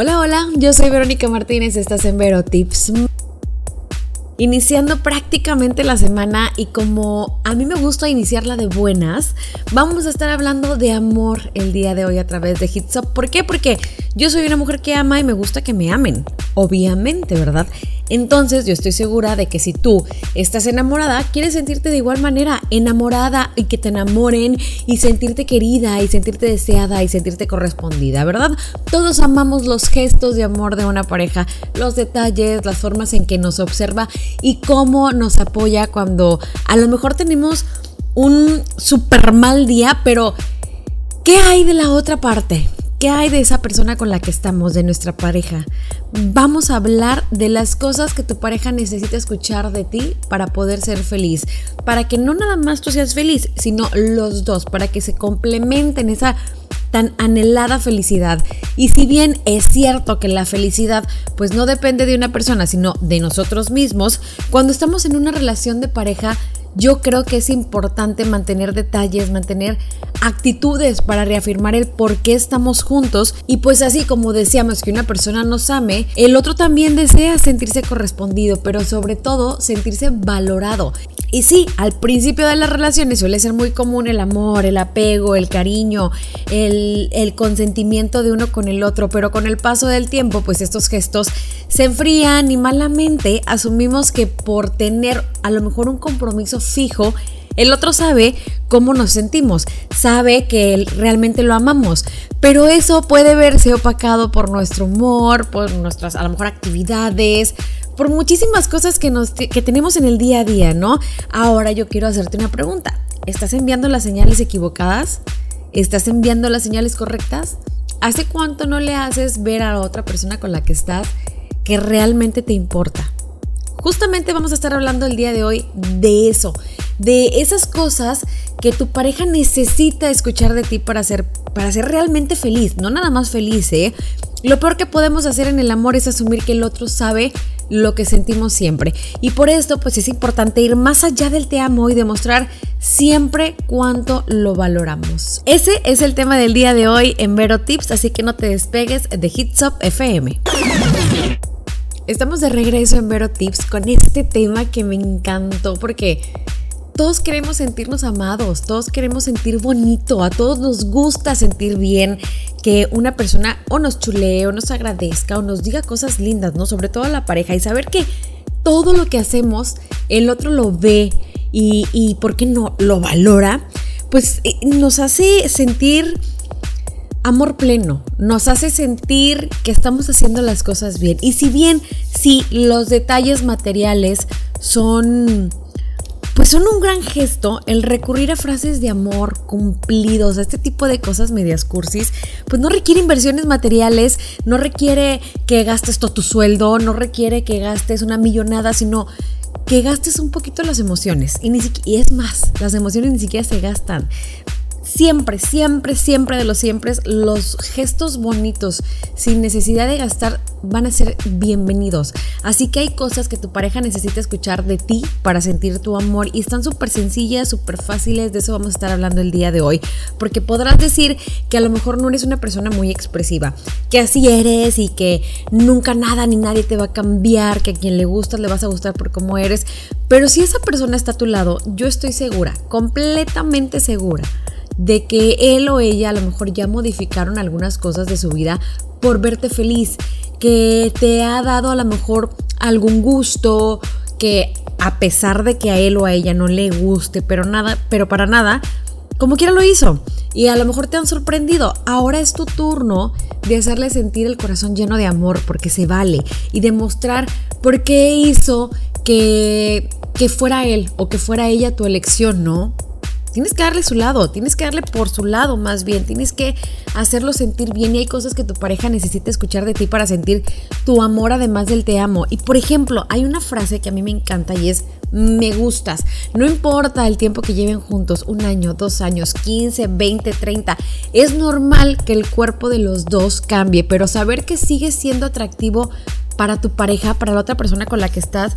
Hola, hola, yo soy Verónica Martínez, estás en Vero Tips. Iniciando prácticamente la semana y como a mí me gusta iniciarla de buenas, vamos a estar hablando de amor el día de hoy a través de Hits Up. ¿Por qué? Porque yo soy una mujer que ama y me gusta que me amen, obviamente, ¿verdad? Entonces yo estoy segura de que si tú estás enamorada, quieres sentirte de igual manera enamorada y que te enamoren y sentirte querida y sentirte deseada y sentirte correspondida, ¿verdad? Todos amamos los gestos de amor de una pareja, los detalles, las formas en que nos observa y cómo nos apoya cuando a lo mejor tenemos un super mal día, pero ¿qué hay de la otra parte? ¿Qué hay de esa persona con la que estamos, de nuestra pareja? Vamos a hablar de las cosas que tu pareja necesita escuchar de ti para poder ser feliz. Para que no nada más tú seas feliz, sino los dos, para que se complementen esa tan anhelada felicidad. Y si bien es cierto que la felicidad pues no depende de una persona, sino de nosotros mismos, cuando estamos en una relación de pareja yo creo que es importante mantener detalles, mantener actitudes para reafirmar el por qué estamos juntos y pues así como deseamos que una persona nos ame, el otro también desea sentirse correspondido, pero sobre todo sentirse valorado. Y sí, al principio de las relaciones suele ser muy común el amor, el apego, el cariño, el, consentimiento de uno con el otro, pero con el paso del tiempo, pues estos gestos se enfrían y malamente asumimos que por tener a lo mejor un compromiso fijo, el otro sabe cómo nos sentimos, sabe que realmente lo amamos, pero eso puede verse opacado por nuestro humor, por nuestras a lo mejor actividades, por muchísimas cosas que, nos, que tenemos en el día a día, ¿no? Ahora yo quiero hacerte una pregunta. ¿Estás enviando las señales equivocadas? ¿Estás enviando las señales correctas? ¿Hace cuánto no le haces ver a otra persona con la que estás que realmente te importa? Justamente vamos a estar hablando el día de hoy de eso, de esas cosas que tu pareja necesita escuchar de ti para ser, para ser realmente feliz, no nada más feliz, ¿eh? Lo peor que podemos hacer en el amor es asumir que el otro sabe lo que sentimos siempre. Y por esto, pues es importante ir más allá del te amo y demostrar siempre cuánto lo valoramos. Ese es el tema del día de hoy en Vero Tips, así que no te despegues de Hits Up FM. Estamos de regreso en Vero Tips con este tema que me encantó porque todos queremos sentirnos amados, todos queremos sentir bonito, a todos nos gusta sentir bien, que una persona o nos chulee o nos agradezca o nos diga cosas lindas, ¿no? Sobre todo a la pareja y saber que todo lo que hacemos el otro lo ve y, y ¿por qué no? Lo valora, pues eh, nos hace sentir amor pleno, nos hace sentir que estamos haciendo las cosas bien. Y si bien, si los detalles materiales son pues son un gran gesto el recurrir a frases de amor cumplidos, a este tipo de cosas medias cursis, pues no requiere inversiones materiales, no requiere que gastes todo tu sueldo, no requiere que gastes una millonada, sino que gastes un poquito las emociones. Y, ni es más, las emociones ni siquiera se gastan siempre, siempre, siempre de los siempre, los gestos bonitos sin necesidad de gastar van a ser bienvenidos. Así que hay cosas que tu pareja necesita escuchar de ti para sentir tu amor y están súper sencillas, súper fáciles, de eso vamos a estar hablando el día de hoy. Porque podrás decir que a lo mejor no eres una persona muy expresiva, que así eres y que nunca nada ni nadie te va a cambiar, que a quien le gustas le vas a gustar por cómo eres. Pero si esa persona está a tu lado, yo estoy segura, completamente segura de que él o ella a lo mejor ya modificaron algunas cosas de su vida por verte feliz, que te ha dado a lo mejor algún gusto, que a pesar de que a él o a ella no le guste, pero nada, pero para nada, como quiera lo hizo. Y a lo mejor te han sorprendido. Ahora es tu turno de hacerle sentir el corazón lleno de amor, porque se vale. Y demostrar por qué hizo que, que fuera él o que fuera ella tu elección, ¿no? Tienes que darle su lado, tienes que darle por su lado más bien, tienes que hacerlo sentir bien y hay cosas que tu pareja necesita escuchar de ti para sentir tu amor además del te amo. Y por ejemplo, hay una frase que a mí me encanta y es me gustas. No importa el tiempo que lleven juntos, un año, dos años, 15, 20, 30. Es normal que el cuerpo de los dos cambie, pero saber que sigue siendo atractivo para tu pareja, para la otra persona con la que estás,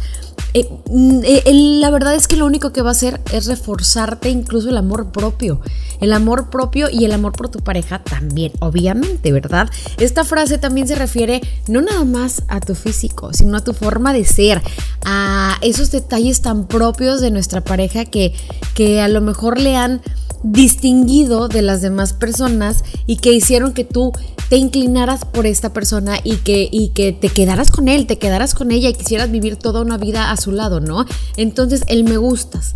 eh, mm, eh, la verdad es que lo único que va a hacer es reforzarte incluso el amor propio. El amor propio y el amor por tu pareja también, obviamente, ¿verdad? Esta frase también se refiere no nada más a tu físico, sino a tu forma de ser, a esos detalles tan propios de nuestra pareja que, que a lo mejor le han distinguido de las demás personas y que hicieron que tú te inclinaras por esta persona y que, y que te quedaras con él, te quedaras con ella y quisieras vivir toda una vida a su lado, ¿no? Entonces, el me gustas.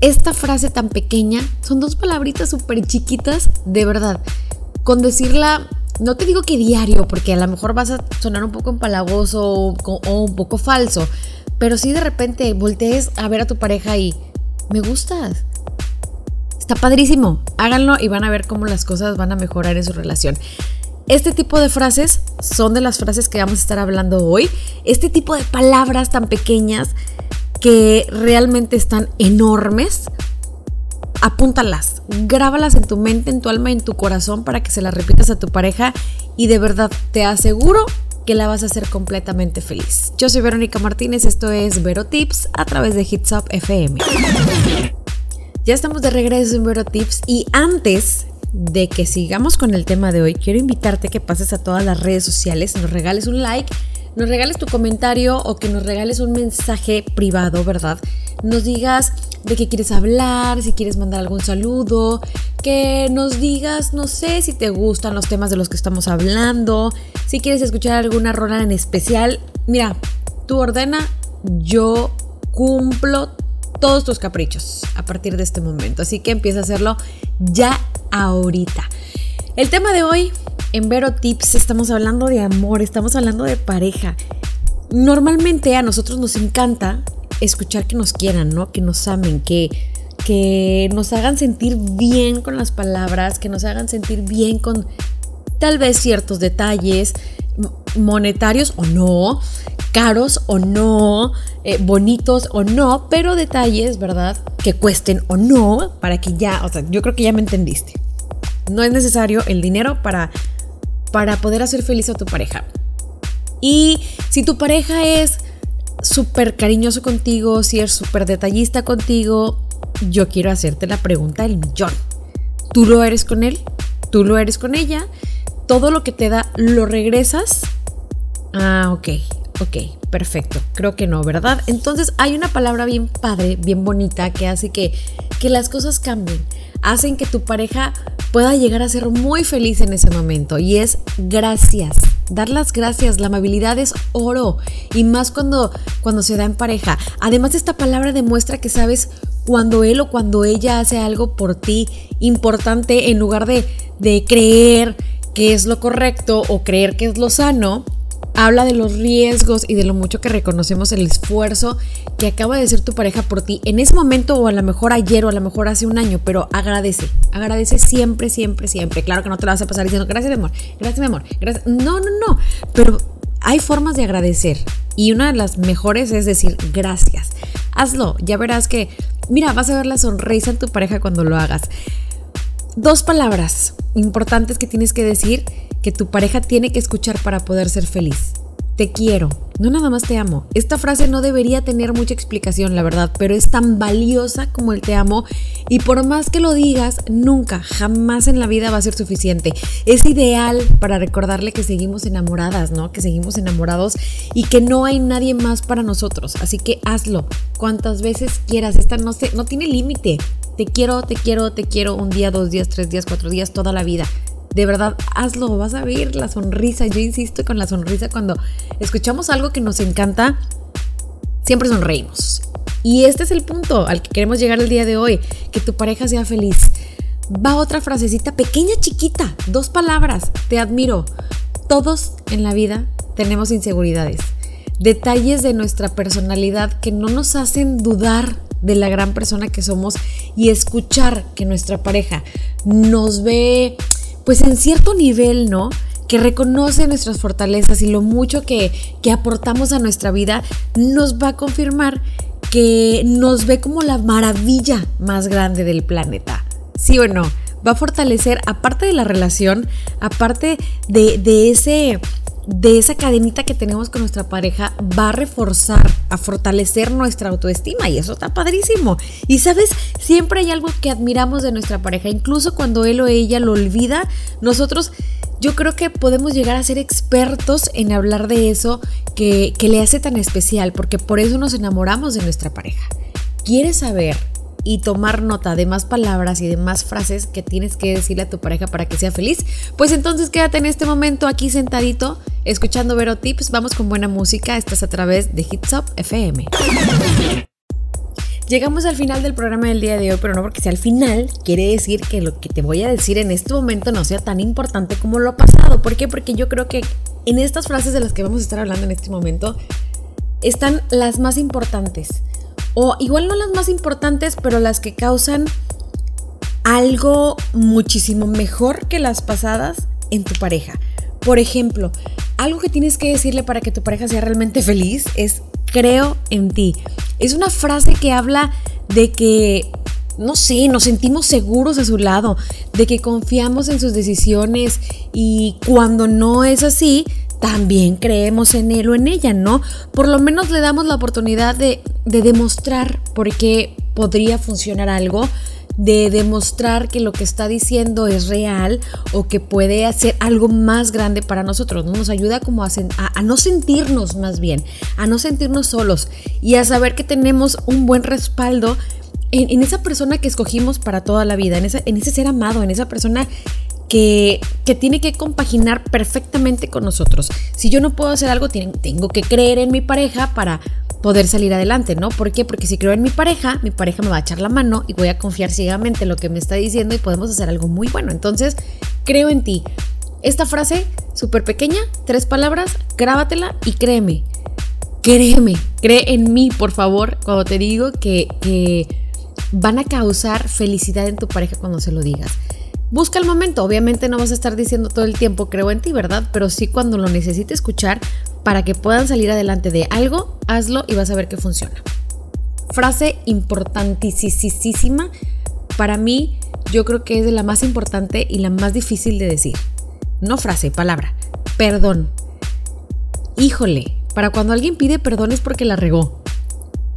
Esta frase tan pequeña son dos palabritas súper chiquitas, de verdad. Con decirla, no te digo que diario, porque a lo mejor vas a sonar un poco empalagoso o, un poco falso, pero si de repente voltees a ver a tu pareja y me gustas Está padrísimo. Háganlo y van a ver cómo las cosas van a mejorar en su relación. Este tipo de frases son de las frases que vamos a estar hablando hoy. Este tipo de palabras tan pequeñas que realmente están enormes. Apúntalas, grábalas en tu mente, en tu alma, en tu corazón para que se las repitas a tu pareja y de verdad te aseguro que la vas a hacer completamente feliz. Yo soy Verónica Martínez, esto es Vero Tips a través de Hits Up FM. Ya estamos de regreso en Vero Tips y antes de que sigamos con el tema de hoy, quiero invitarte a que pases a todas las redes sociales, nos regales un like, nos regales tu comentario o que nos regales un mensaje privado, ¿verdad? Nos digas de qué quieres hablar, si quieres mandar algún saludo, que nos digas, no sé, si te gustan los temas de los que estamos hablando, si quieres escuchar alguna rola en especial. Mira, tú ordena, yo cumplo todos tus caprichos a partir de este momento. Así que empieza a hacerlo ya ahorita. El tema de hoy en Vero Tips estamos hablando de amor, estamos hablando de pareja. Normalmente a nosotros nos encanta escuchar que nos quieran, ¿no? Que nos amen, que, que nos hagan sentir bien con las palabras, que nos hagan sentir bien con tal vez ciertos detalles monetarios o no, caros o no, eh, bonitos o no, pero detalles, ¿verdad? Que cuesten o no, para que ya, o sea, yo creo que ya me entendiste. No es necesario el dinero para, para poder hacer feliz a tu pareja. Y si tu pareja es súper cariñoso contigo, si es súper detallista contigo, yo quiero hacerte la pregunta del millón. ¿Tú lo eres con él? ¿Tú lo eres con ella? ¿Todo lo que te da lo regresas? Ah, ok. Ok, perfecto. Creo que no, ¿verdad? Entonces hay una palabra bien padre, bien bonita, que hace que, que las cosas cambien. Hacen que tu pareja pueda llegar a ser muy feliz en ese momento. Y es gracias. Dar las gracias. La amabilidad es oro. Y más cuando, cuando se da en pareja. Además, esta palabra demuestra que sabes cuando él o cuando ella hace algo por ti importante en lugar de, de creer que es lo correcto o creer que es lo sano habla de los riesgos y de lo mucho que reconocemos el esfuerzo que acaba de hacer tu pareja por ti en ese momento o a lo mejor ayer o a lo mejor hace un año, pero agradece, agradece siempre, siempre, siempre. Claro que no te lo vas a pasar diciendo gracias mi amor, gracias mi amor, gracias. No, no, no, pero hay formas de agradecer y una de las mejores es decir gracias. Hazlo, ya verás que, mira, vas a ver la sonrisa en tu pareja cuando lo hagas. Dos palabras importantes que tienes que decir que tu pareja tiene que escuchar para poder ser feliz. Te quiero, no nada más te amo. Esta frase no debería tener mucha explicación, la verdad, pero es tan valiosa como el te amo y por más que lo digas, nunca, jamás en la vida va a ser suficiente. Es ideal para recordarle que seguimos enamoradas, ¿no? Que seguimos enamorados y que no hay nadie más para nosotros. Así que hazlo cuantas veces quieras. Esta no, se, no tiene límite. Te quiero, te quiero, te quiero un día, dos días, tres días, cuatro días, toda la vida de verdad, hazlo, vas a ver la sonrisa. Yo insisto con la sonrisa cuando escuchamos algo que nos encanta, siempre sonreímos. Y este es el punto al que queremos llegar el día de hoy, que tu pareja sea feliz. Va otra frasecita pequeña, chiquita, dos palabras, te admiro. Todos en la vida tenemos inseguridades, detalles de nuestra personalidad que no nos hacen dudar de la gran persona que somos y escuchar que nuestra pareja nos ve pues en cierto nivel, ¿no? que reconoce nuestras fortalezas y lo mucho que, que, aportamos a nuestra vida, nos va a confirmar que nos ve como la maravilla más grande del planeta. ¿Sí o no? Va a fortalecer, aparte de la relación, aparte de, de ese de esa cadenita que tenemos con nuestra pareja va a reforzar, a fortalecer nuestra autoestima y eso está padrísimo. Y sabes, siempre hay algo que admiramos de nuestra pareja, incluso cuando él o ella lo olvida, nosotros yo creo que podemos llegar a ser expertos en hablar de eso que, que le hace tan especial, porque por eso nos enamoramos de nuestra pareja. ¿Quieres saber y tomar nota de más palabras y de más frases que tienes que decirle a tu pareja para que sea feliz, pues entonces quédate en este momento aquí sentadito escuchando Vero Tips. Vamos con buena música. Estás a través de Hits FM. Llegamos al final del programa del día de hoy, pero no porque sea al final, quiere decir que lo que te voy a decir en este momento no sea tan importante como lo pasado. ¿Por qué? Porque yo creo que en estas frases de las que vamos a estar hablando en este momento están las más importantes o igual no las más importantes, pero las que causan algo muchísimo mejor que las pasadas en tu pareja. Por ejemplo, algo que tienes que decirle para que tu pareja sea realmente feliz es creo en ti. Es una frase que habla de que, no sé, nos sentimos seguros a su lado, de que confiamos en sus decisiones y cuando no es así, también creemos en él o en ella, ¿no? Por lo menos le damos la oportunidad de, demostrar por qué podría funcionar algo, de demostrar que lo que está diciendo es real o que puede hacer algo más grande para nosotros, ¿no? Nos ayuda como a, a, no sentirnos más bien, a no sentirnos solos y a saber que tenemos un buen respaldo en, esa persona que escogimos para toda la vida, en, en ese ser amado, en esa persona que, tiene que compaginar perfectamente con nosotros. Si yo no puedo hacer algo, tengo que creer en mi pareja para poder salir adelante, ¿no? ¿Por qué? Porque si creo en mi pareja, mi pareja me va a echar la mano y voy a confiar ciegamente en lo que me está diciendo y podemos hacer algo muy bueno. Entonces, creo en ti. Esta frase, súper pequeña, tres palabras, grábatela y créeme. Créeme, cree en mí, por favor, cuando te digo que, que van a causar felicidad en tu pareja cuando se lo digas. Busca el momento, obviamente no vas a estar diciendo todo el tiempo creo en ti, ¿verdad? Pero sí cuando lo necesite escuchar para que puedan salir adelante de algo, hazlo y vas a ver que funciona. Frase importantísima para mí, yo creo que es de la más importante y la más difícil de decir. No frase, palabra. Perdón. Híjole, para cuando alguien pide perdón es porque la regó.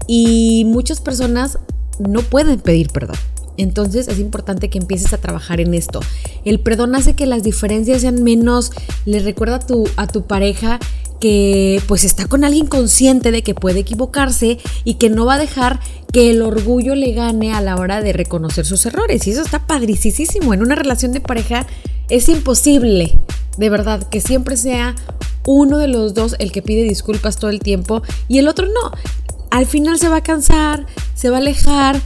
Y muchas personas no pueden pedir perdón. Entonces es importante que empieces a trabajar en esto. El perdón hace que las diferencias sean menos, le recuerda a tu, a tu pareja que pues está con alguien consciente de que puede equivocarse y que no va a dejar que el orgullo le gane a la hora de reconocer sus errores. Y eso está padricísimo. En una relación de pareja es imposible, de verdad, que siempre sea uno de los dos el que pide disculpas todo el tiempo y el otro no. Al final se va a cansar, se va a alejar,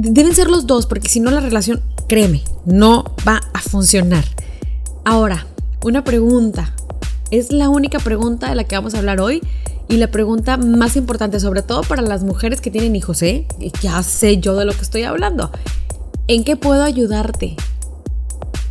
deben ser los dos, porque si no la relación, créeme, no va a funcionar. Ahora, una pregunta. Es la única pregunta de la que vamos a hablar hoy y la pregunta más importante, sobre todo para las mujeres que tienen hijos, ¿eh? Ya sé yo de lo que estoy hablando. ¿En qué puedo ayudarte?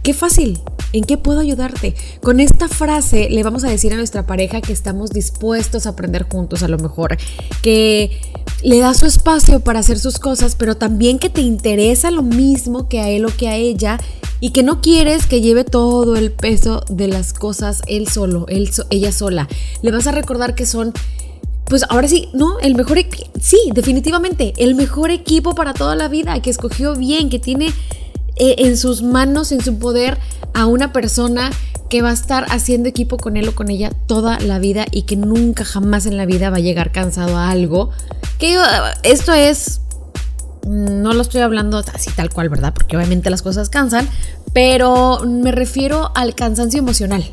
Qué fácil. ¿En qué puedo ayudarte? Con esta frase le vamos a decir a nuestra pareja que estamos dispuestos a aprender juntos a lo mejor, que le da su espacio para hacer sus cosas, pero también que te interesa lo mismo que a él o que a ella y que no quieres que lleve todo el peso de las cosas él solo, él, ella sola. Le vas a recordar que son pues ahora sí, ¿no? El mejor, sí, definitivamente, el mejor equipo para toda la vida, que escogió bien, que tiene en sus manos, en su poder, a una persona que va a estar haciendo equipo con él o con ella toda la vida y que nunca jamás en la vida va a llegar cansado a algo. Que esto es, no lo estoy hablando así tal cual, ¿verdad? Porque obviamente las cosas cansan, pero me refiero al cansancio emocional.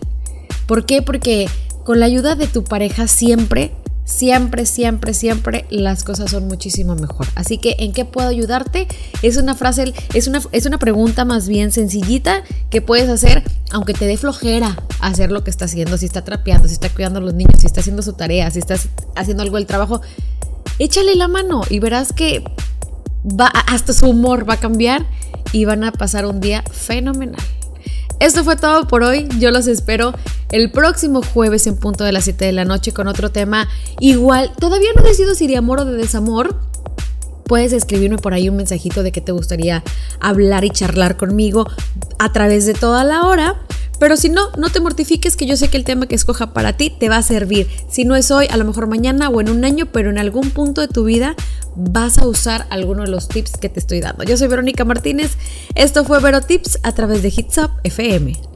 ¿Por qué? Porque con la ayuda de tu pareja siempre siempre, siempre, siempre las cosas son muchísimo mejor. Así que, ¿en qué puedo ayudarte? Es una frase, es una, es una pregunta más bien sencillita que puedes hacer, aunque te dé flojera hacer lo que está haciendo, si está trapeando, si está cuidando a los niños, si está haciendo su tarea, si está haciendo algo del trabajo. Échale la mano y verás que va, hasta su humor va a cambiar y van a pasar un día fenomenal. Esto fue todo por hoy. Yo los espero el próximo jueves en punto de las 7 de la noche con otro tema igual. Todavía no decido si de amor o de desamor. Puedes escribirme por ahí un mensajito de que te gustaría hablar y charlar conmigo a través de toda la hora. Pero si no, no te mortifiques que yo sé que el tema que escoja para ti te va a servir. Si no es hoy, a lo mejor mañana o en un año, pero en algún punto de tu vida vas a usar alguno de los tips que te estoy dando. Yo soy Verónica Martínez, esto fue Vero Tips a través de Hits Up FM.